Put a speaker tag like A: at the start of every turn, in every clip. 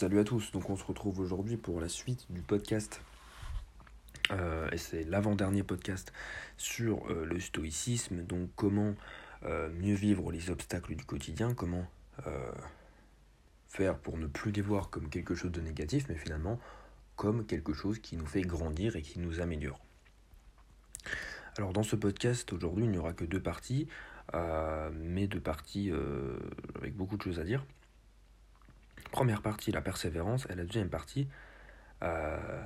A: Salut à tous, donc on se retrouve aujourd'hui pour la suite du podcast. Euh, et c'est l'avant-dernier podcast sur euh, le stoïcisme, donc comment euh, mieux vivre les obstacles du quotidien, comment faire pour ne plus les voir comme quelque chose de négatif, mais finalement comme quelque chose qui nous fait grandir et qui nous améliore. Alors dans ce podcast aujourd'hui il n'y aura que deux parties, mais deux parties avec beaucoup de choses à dire. Première partie, la persévérance, et la deuxième partie, euh,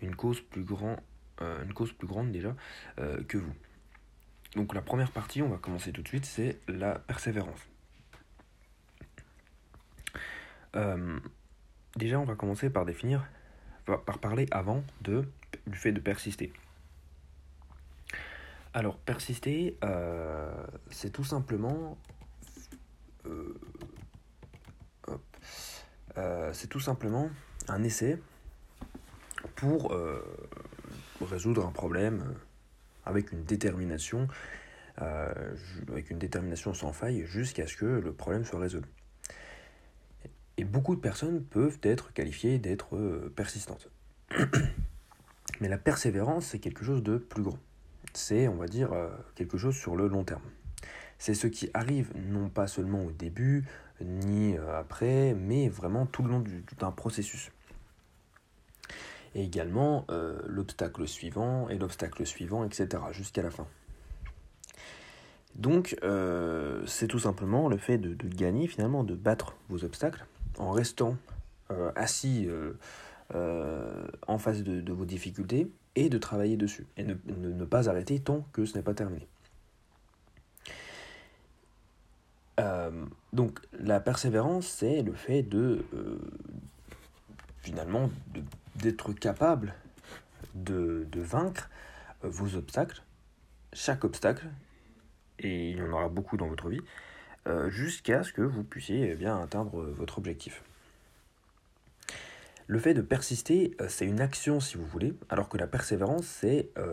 A: une, cause plus grand, euh, une cause plus grande déjà euh, que vous. Donc la première partie, on va commencer tout de suite, c'est la persévérance. déjà, on va commencer par définir, par parler avant de, du fait de persister. Alors, persister, c'est tout simplement euh, c'est tout simplement un essai pour euh, résoudre un problème euh, avec une détermination, avec une détermination sans faille jusqu'à ce que le problème soit résolu. Et beaucoup de personnes peuvent être qualifiées d'être persistantes. Mais la persévérance, c'est quelque chose de plus grand. C'est, on va dire, quelque chose sur le long terme. C'est ce qui arrive non pas seulement au début, ni euh, après, mais vraiment tout le long d'un processus. Et également euh, l'obstacle suivant et l'obstacle suivant, etc. jusqu'à la fin. Donc euh, c'est tout simplement le fait de, gagner finalement, de battre vos obstacles en restant assis en face de, vos difficultés et de travailler dessus et ne pas arrêter tant que ce n'est pas terminé. Euh, donc la persévérance, c'est le fait de euh, finalement d'être capable de, vaincre euh, vos obstacles, chaque obstacle, et il y en aura beaucoup dans votre vie, jusqu'à ce que vous puissiez eh bien atteindre votre objectif. Le fait de persister, c'est une action si vous voulez, alors que la persévérance,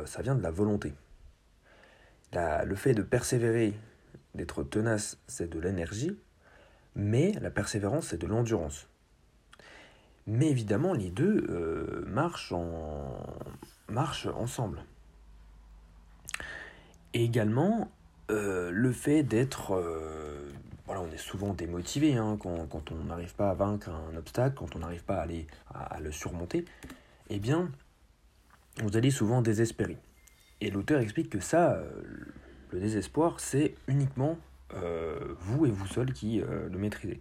A: ça vient de la volonté. le fait de persévérer D'être tenace, c'est de l'énergie, mais la persévérance, c'est de l'endurance. Mais évidemment, les deux euh, marchent, en... marchent ensemble. Et également, euh, le fait d'être... Euh, voilà, on est souvent démotivé hein, quand, on n'arrive pas à vaincre un obstacle, quand on n'arrive pas à, aller, à, le surmonter. Eh bien, vous allez souvent désespérer. Et l'auteur explique que ça, le désespoir, c'est uniquement vous et vous seul qui euh, le maîtrisez.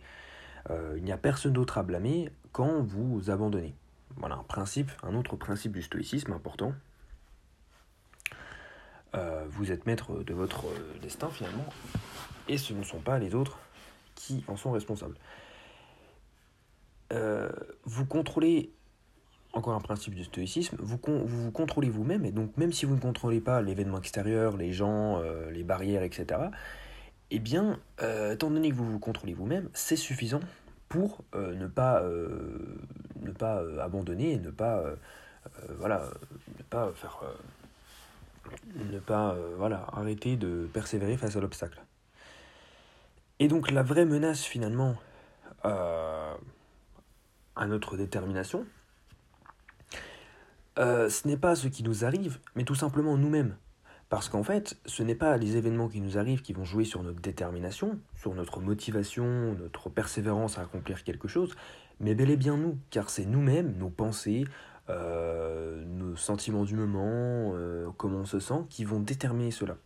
A: Euh, il n'y a personne d'autre à blâmer quand vous abandonnez. Voilà un principe, un autre principe du stoïcisme important. vous êtes maître de votre destin finalement, et ce ne sont pas les autres qui en sont responsables. vous contrôlez encore un principe du stoïcisme, vous vous, contrôlez vous-même, et donc même si vous ne contrôlez pas l'événement extérieur, les gens, euh, les barrières, etc., eh bien, euh, étant donné que vous vous contrôlez vous-même, c'est suffisant pour euh, ne pas, pas abandonner ne pas, voilà, arrêter de persévérer face à l'obstacle. Et donc la vraie menace finalement à notre détermination, euh, ce n'est pas ce qui nous arrive, mais tout simplement nous-mêmes. Parce qu'en fait, ce n'est pas les événements qui nous arrivent qui vont jouer sur notre détermination, sur notre motivation, notre persévérance à accomplir quelque chose, mais bel et bien nous, car c'est nous-mêmes, nos pensées, euh, nos sentiments du moment, euh, comment on se sent, qui vont déterminer cela.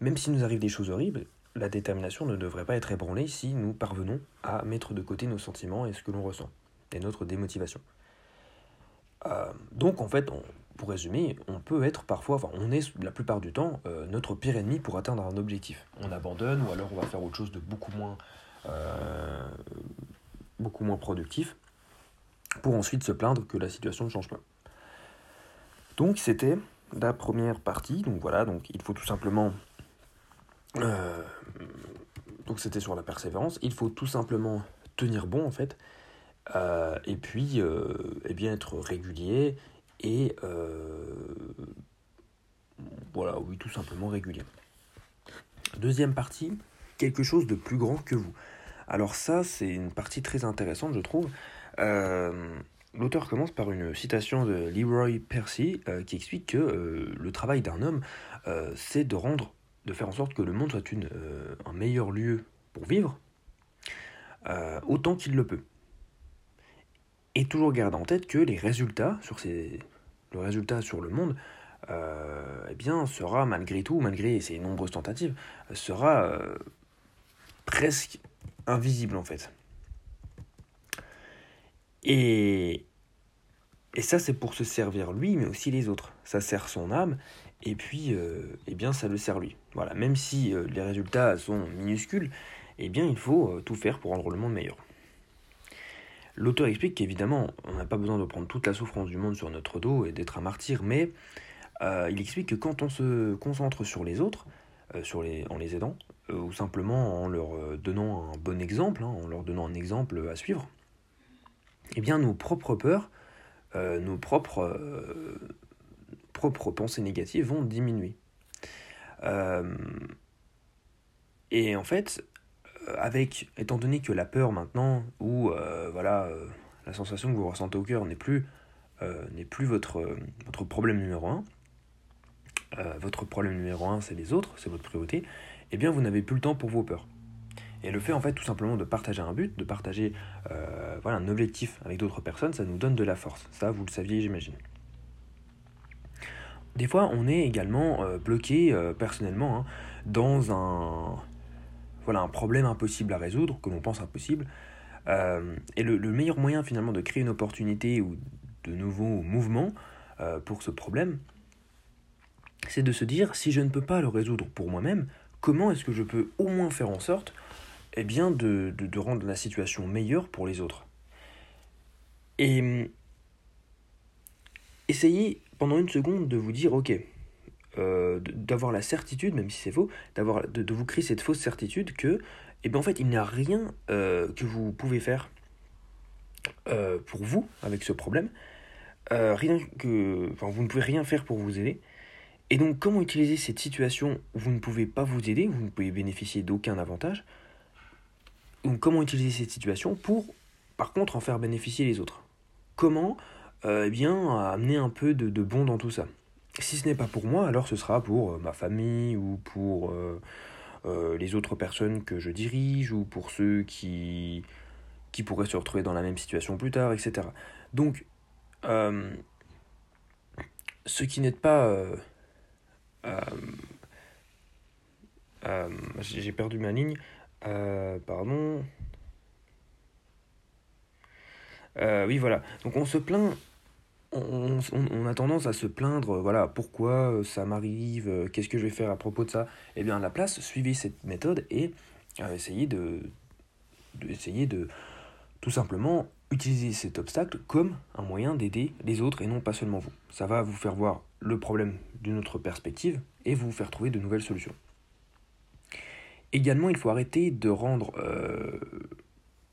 A: Même s'il nous arrive des choses horribles, la détermination ne devrait pas être ébranlée si nous parvenons à mettre de côté nos sentiments et ce que l'on ressent, et notre démotivation. Euh, donc en fait, pour résumer, on peut être parfois, enfin on est la plupart du temps euh, notre pire ennemi pour atteindre un objectif. On abandonne ou alors on va faire autre chose de beaucoup moins, euh, beaucoup moins productif pour ensuite se plaindre que la situation ne change pas. Donc c'était la première partie. Donc voilà, donc il faut tout simplement donc c'était sur la persévérance. Il faut tout simplement tenir bon en fait euh, et puis, euh, eh être régulier et euh, voilà, oui, tout simplement régulier. Deuxième partie, quelque chose de plus grand que vous. Alors ça, c'est une partie très intéressante, je trouve, L'auteur commence par une citation de Leroy Percy qui explique que le travail d'un homme, c'est de rendre, de faire en sorte que le monde soit un meilleur lieu pour vivre, autant qu'il le peut. Et toujours garde en tête que les résultats sur le résultat sur le monde, euh, eh bien, sera malgré tout, malgré ces nombreuses tentatives, sera euh, presque invisible en fait. Et, et ça, c'est pour se servir lui, mais aussi les autres. Ça sert son âme, et puis, euh, eh bien, ça le sert lui. Voilà, même si les résultats sont minuscules, eh bien, il faut tout faire pour rendre le monde meilleur. L'auteur explique qu'évidemment, on n'a pas besoin de prendre toute la souffrance du monde sur notre dos et d'être un martyr, mais euh, il explique que quand on se concentre sur les autres, euh, en les aidant, euh, ou simplement en leur donnant un bon exemple, hein, en leur donnant un exemple à suivre, eh bien nos propres peurs, nos propres, propres pensées négatives vont diminuer. et en fait, avec, étant donné que la peur maintenant, ou voilà, la sensation que vous ressentez au cœur n'est plus, n'est plus votre, votre problème numéro un, euh, votre problème numéro un, c'est les autres, c'est votre priorité, eh bien vous n'avez plus le temps pour vos peurs. Et le fait en fait tout simplement de partager un but, de partager euh, voilà, un objectif avec d'autres personnes, ça nous donne de la force. Ça, vous le saviez, j'imagine. Des fois, on est également euh, bloqué personnellement hein, dans un, voilà, un problème impossible à résoudre, que l'on pense impossible. et le, le, meilleur moyen finalement de créer une opportunité ou de nouveaux mouvements pour ce problème, c'est de se dire, si je ne peux pas le résoudre pour moi-même, comment est-ce que je peux au moins faire en sorte eh bien, de, de, rendre la situation meilleure pour les autres? Et hum, essayez pendant une seconde de vous dire, ok, euh, d'avoir la certitude, même si c'est faux, d'avoir de, de, vous créer cette fausse certitude que, eh bien, en fait, il n'y a rien euh, que vous pouvez faire euh, pour vous avec ce problème. rien que, enfin, vous ne pouvez rien faire pour vous aider. Et donc, comment utiliser cette situation où vous ne pouvez pas vous aider, vous ne pouvez bénéficier d'aucun avantage? Donc, comment utiliser cette situation pour, par contre, en faire bénéficier les autres? Comment, eh bien, amener un peu de, bon dans tout ça? Si ce n'est pas pour moi, alors ce sera pour euh, ma famille ou pour euh, les autres personnes que je dirige ou pour ceux qui, qui pourraient se retrouver dans la même situation plus tard, etc. Donc, ce qui n'est pas euh, euh, j'ai perdu ma ligne. Euh, pardon. oui, voilà. Donc on se plaint on, a tendance à se plaindre, voilà, pourquoi ça m'arrive, qu'est-ce que je vais faire à propos de ça? Eh bien, à la place, suivez cette méthode et essayez de, de, tout simplement utiliser cet obstacle comme un moyen d'aider les autres et non pas seulement vous. Ça va vous faire voir le problème d'une autre perspective et vous faire trouver de nouvelles solutions. Également, il faut arrêter de rendre, euh,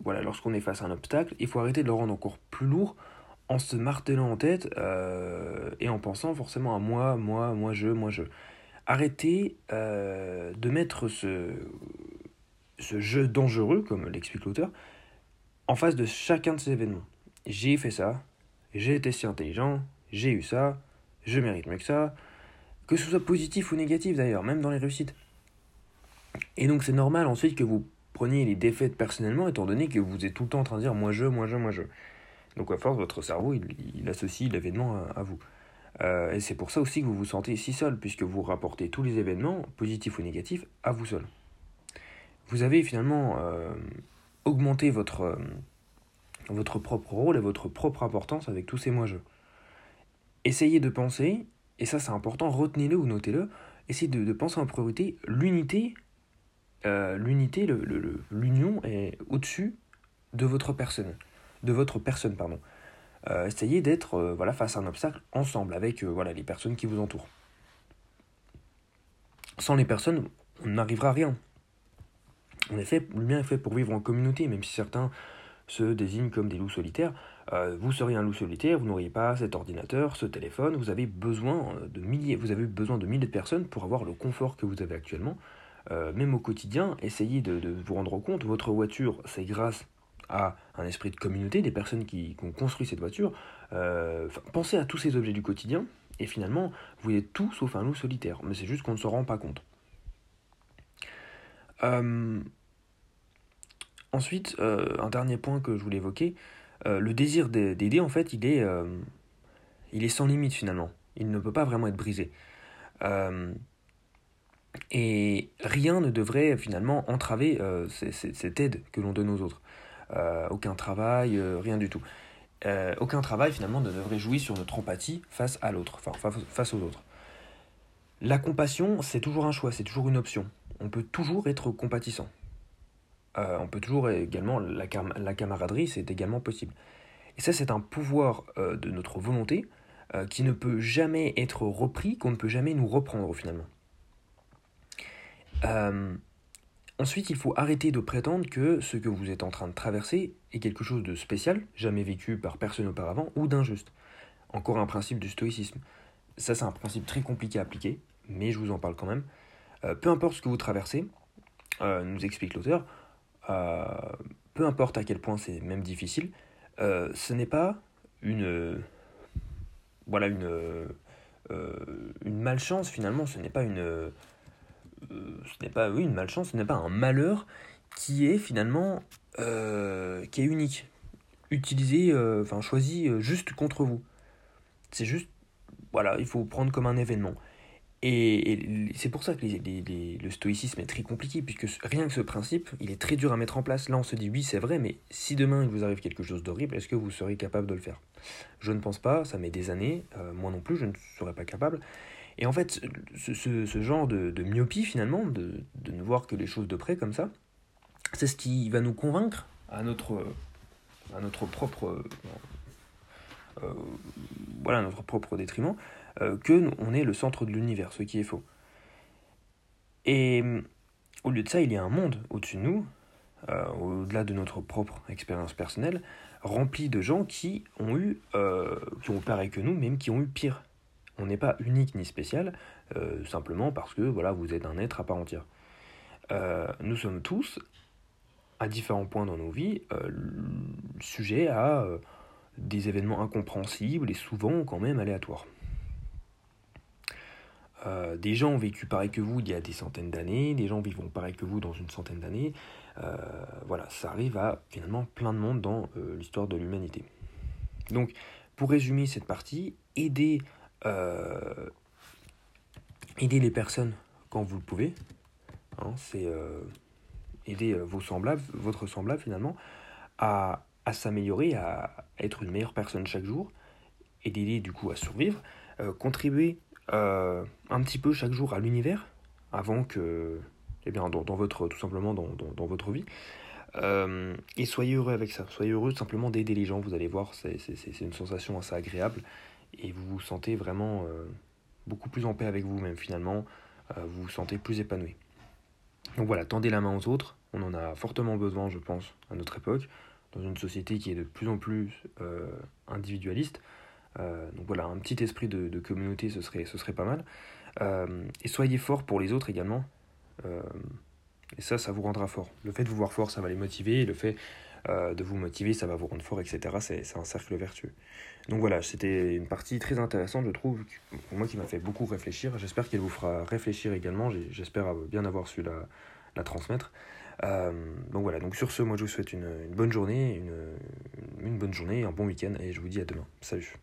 A: voilà, lorsqu'on est face à un obstacle, il faut arrêter de le rendre encore plus lourd en se martelant en tête euh, et en pensant forcément à moi, moi, moi, je, moi, je. Arrêtez euh, de mettre ce, ce jeu dangereux, comme l'explique l'auteur, en face de chacun de ces événements. J'ai fait ça, j'ai été si intelligent, j'ai eu ça, je mérite mieux que ça, que ce soit positif ou négatif d'ailleurs, même dans les réussites. Et donc c'est normal ensuite que vous preniez les défaites personnellement, étant donné que vous êtes tout le temps en train de dire moi je, moi je, moi je. Donc à force, votre cerveau, il, associe l'événement à, vous. Euh, et c'est pour ça aussi que vous vous sentez si seul, puisque vous rapportez tous les événements, positifs ou négatifs, à vous seul. Vous avez finalement euh, augmenté votre, euh, votre propre rôle et votre propre importance avec tous ces moi-je essayez de penser, et ça c'est important, retenez-le ou notez-le, essayez de, penser en priorité l'unité, l'unité, l'union est au-dessus de votre personne, de votre personne, pardon. Euh, essayez d'être euh, voilà, face à un obstacle ensemble avec voilà, les personnes qui vous entourent. Sans les personnes, on n'arrivera à rien. En effet, le bien est fait pour vivre en communauté, même si certains se désignent comme des loups solitaires. Euh, vous seriez un loup solitaire, vous n'auriez pas cet ordinateur, ce téléphone, vous avez besoin euh, de milliers, vous avez besoin de milliers de personnes pour avoir le confort que vous avez actuellement. Euh, même au quotidien, essayez de, vous rendre compte, votre voiture, c'est grâce à un esprit de communauté, des personnes qui, ont construit cette voiture. Euh, pensez à tous ces objets du quotidien, et finalement, vous êtes tout sauf un loup solitaire. Mais c'est juste qu'on ne se rend pas compte. Euh, ensuite, euh, un dernier point que je voulais évoquer, le désir d'aider, en fait, il est, il est sans limite finalement. Il ne peut pas vraiment être brisé. et rien ne devrait finalement entraver cette aide que l'on donne aux autres. Euh, aucun travail, euh, rien du tout. Euh, aucun travail finalement ne devrait jouer sur notre empathie face à l'autre, enfin face aux autres. La compassion, c'est toujours un choix, c'est toujours une option. On peut toujours être compatissant. on peut toujours également, la, la camaraderie, c'est également possible. Et ça, c'est un pouvoir de notre volonté qui ne peut jamais être repris, qu'on ne peut jamais nous reprendre finalement. Ensuite, il faut arrêter de prétendre que ce que vous êtes en train de traverser est quelque chose de spécial, jamais vécu par personne auparavant, ou d'injuste. Encore un principe du stoïcisme. Ça, c'est un principe très compliqué à appliquer, mais je vous en parle quand même. Euh, peu importe ce que vous traversez, euh, nous explique l'auteur, euh, peu importe à quel point c'est même difficile, ce n'est pas une. voilà, une. une malchance finalement, ce n'est pas une ce n'est pas oui, une malchance, ce n'est pas un malheur qui est finalement euh, qui est unique, utilisé, euh, enfin choisi juste contre vous. C'est juste, voilà, il faut prendre comme un événement. Et, c'est pour ça que le stoïcisme est très compliqué, puisque rien que ce principe, il est très dur à mettre en place. Là, on se dit oui, c'est vrai, mais si demain il vous arrive quelque chose d'horrible, est-ce que vous serez capable de le faire? Je ne pense pas, ça met des années, moi non plus, je ne serais pas capable. Et en fait, ce, genre de, myopie, finalement, de, ne voir que les choses de près comme ça, c'est ce qui va nous convaincre à notre, à notre propre. Euh, voilà, notre propre détriment, euh, que on est le centre de l'univers, ce qui est faux. Et au lieu de ça, il y a un monde au-dessus de nous, euh, au-delà de notre propre expérience personnelle, rempli de gens qui ont eu, qui ont pareil que nous, même qui ont eu pire on n'est pas unique ni spécial, euh, simplement parce que voilà, vous êtes un être à part entière. Euh, nous sommes tous, à différents points dans nos vies, euh, sujets à des événements incompréhensibles et souvent quand même aléatoires. des gens ont vécu pareil que vous il y a des centaines d'années, des gens vivent pareil que vous dans une centaine d'années. voilà, ça arrive à finalement plein de monde dans l'histoire de l'humanité. Donc, pour résumer cette partie, aider euh, aider les personnes quand vous le pouvez. Hein, c'est euh, aider euh, vos semblables, votre semblable finalement, à, à s'améliorer, à être une meilleure personne chaque jour, et d'aider du coup à survivre, contribuer un petit peu chaque jour à l'univers, avant que, eh bien, dans, votre, tout simplement dans, dans, dans votre vie. et soyez heureux avec ça, soyez heureux simplement d'aider les gens, vous allez voir, c'est une sensation assez agréable et vous vous sentez vraiment euh, beaucoup plus en paix avec vous-même finalement, euh, vous vous sentez plus épanoui. Donc voilà, tendez la main aux autres, on en a fortement besoin je pense à notre époque, dans une société qui est de plus en plus euh, individualiste. donc voilà, un petit esprit de, communauté, ce serait, ce serait pas mal. et soyez fort pour les autres également. et ça, ça vous rendra fort. Le fait de vous voir fort, ça va les motiver. Et le fait euh, de vous motiver, ça va vous rendre fort, etc. C'est un cercle vertueux. Donc voilà, c'était une partie très intéressante, je trouve, pour moi qui m'a fait beaucoup réfléchir. J'espère qu'elle vous fera réfléchir également. J'espère bien avoir su la, la transmettre. Euh, donc voilà, donc sur ce, moi je vous souhaite une, bonne journée, une, une bonne journée, un bon week-end, et je vous dis à demain. Salut